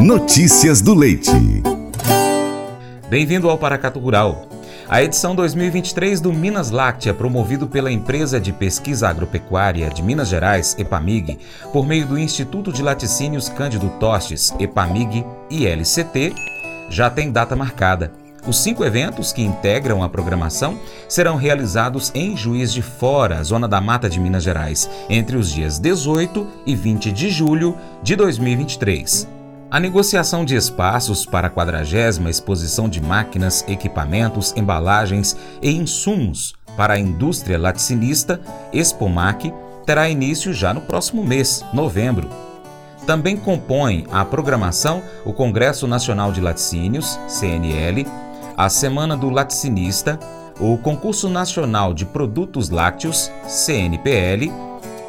Notícias do Leite. Bem-vindo ao Paracatu Rural. A edição 2023 do Minas Láctea, promovido pela empresa de pesquisa agropecuária de Minas Gerais, EPAMIG, por meio do Instituto de Laticínios Cândido Tostes, EPAMIG e LCT, já tem data marcada. Os cinco eventos que integram a programação serão realizados em Juiz de Fora, zona da Mata de Minas Gerais, entre os dias 18 e 20 de julho de 2023. A negociação de espaços para a 40 exposição de máquinas, equipamentos, embalagens e insumos para a indústria laticinista, Expomac, terá início já no próximo mês, novembro. Também compõem a programação o Congresso Nacional de Laticínios, CNL, a Semana do Laticinista, o Concurso Nacional de Produtos Lácteos, CNPL,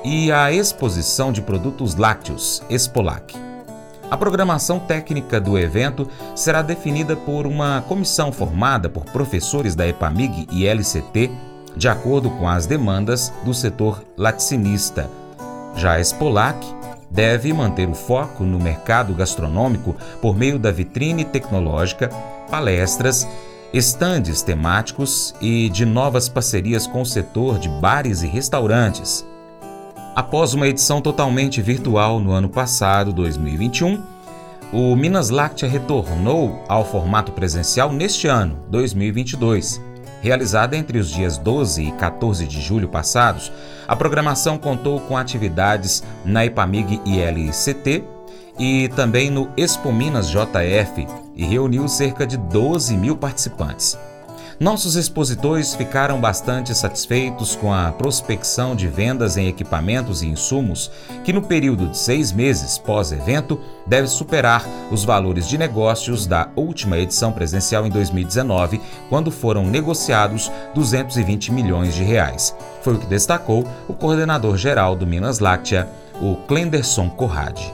e a Exposição de Produtos Lácteos, Expolac. A programação técnica do evento será definida por uma comissão formada por professores da EPAMIG e LCT, de acordo com as demandas do setor laticinista. Já a Expolac deve manter o foco no mercado gastronômico por meio da vitrine tecnológica, palestras, estandes temáticos e de novas parcerias com o setor de bares e restaurantes. Após uma edição totalmente virtual no ano passado, 2021, o Minas Láctea retornou ao formato presencial neste ano, 2022. Realizada entre os dias 12 e 14 de julho passados, a programação contou com atividades na Ipamig ILCT e também no Expo Minas JF e reuniu cerca de 12 mil participantes. Nossos expositores ficaram bastante satisfeitos com a prospecção de vendas em equipamentos e insumos, que no período de seis meses pós-evento deve superar os valores de negócios da última edição presencial em 2019, quando foram negociados 220 milhões de reais. Foi o que destacou o coordenador geral do Minas Láctea, o Clenderson Corrade.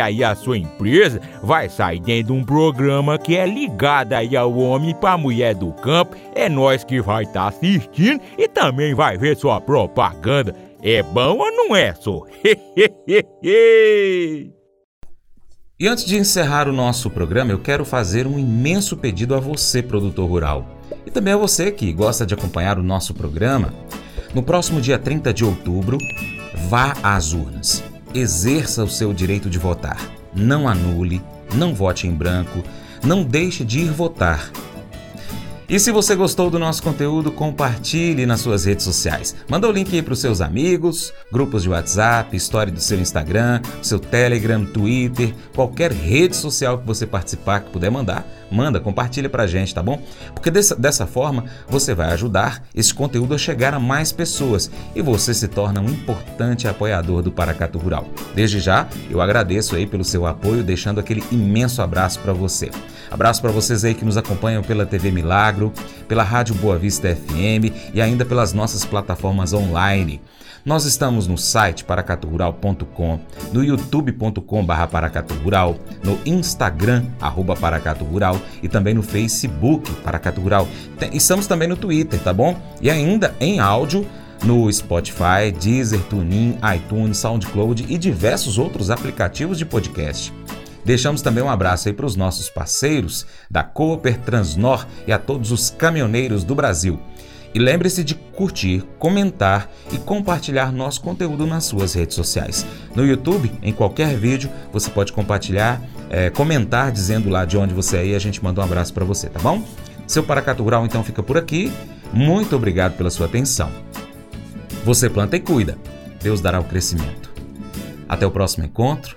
aí a sua empresa vai sair dentro de um programa que é ligado aí ao homem para mulher do campo. É nós que vai estar tá assistindo e também vai ver sua propaganda. É bom ou não é, só? E antes de encerrar o nosso programa, eu quero fazer um imenso pedido a você, produtor rural, e também a você que gosta de acompanhar o nosso programa. No próximo dia 30 de outubro, vá às urnas. Exerça o seu direito de votar. Não anule, não vote em branco, não deixe de ir votar. E se você gostou do nosso conteúdo, compartilhe nas suas redes sociais. Manda o link aí para os seus amigos, grupos de WhatsApp, história do seu Instagram, seu Telegram, Twitter, qualquer rede social que você participar, que puder mandar, manda, compartilha para a gente, tá bom? Porque dessa, dessa forma você vai ajudar esse conteúdo a chegar a mais pessoas e você se torna um importante apoiador do Paracatu Rural. Desde já, eu agradeço aí pelo seu apoio, deixando aquele imenso abraço para você. Abraço para vocês aí que nos acompanham pela TV Milagro, pela Rádio Boa Vista FM e ainda pelas nossas plataformas online. Nós estamos no site paracaturural.com, no youtube.com barra paracaturural, no Instagram, arroba paracaturural e também no Facebook Paracatu Rural. Estamos também no Twitter, tá bom? E ainda em áudio no Spotify, Deezer, TuneIn, iTunes, SoundCloud e diversos outros aplicativos de podcast. Deixamos também um abraço aí para os nossos parceiros da Cooper Transnor e a todos os caminhoneiros do Brasil. E lembre-se de curtir, comentar e compartilhar nosso conteúdo nas suas redes sociais. No YouTube, em qualquer vídeo, você pode compartilhar, é, comentar dizendo lá de onde você é e a gente manda um abraço para você, tá bom? Seu Paracato Rural então fica por aqui. Muito obrigado pela sua atenção. Você planta e cuida. Deus dará o crescimento. Até o próximo encontro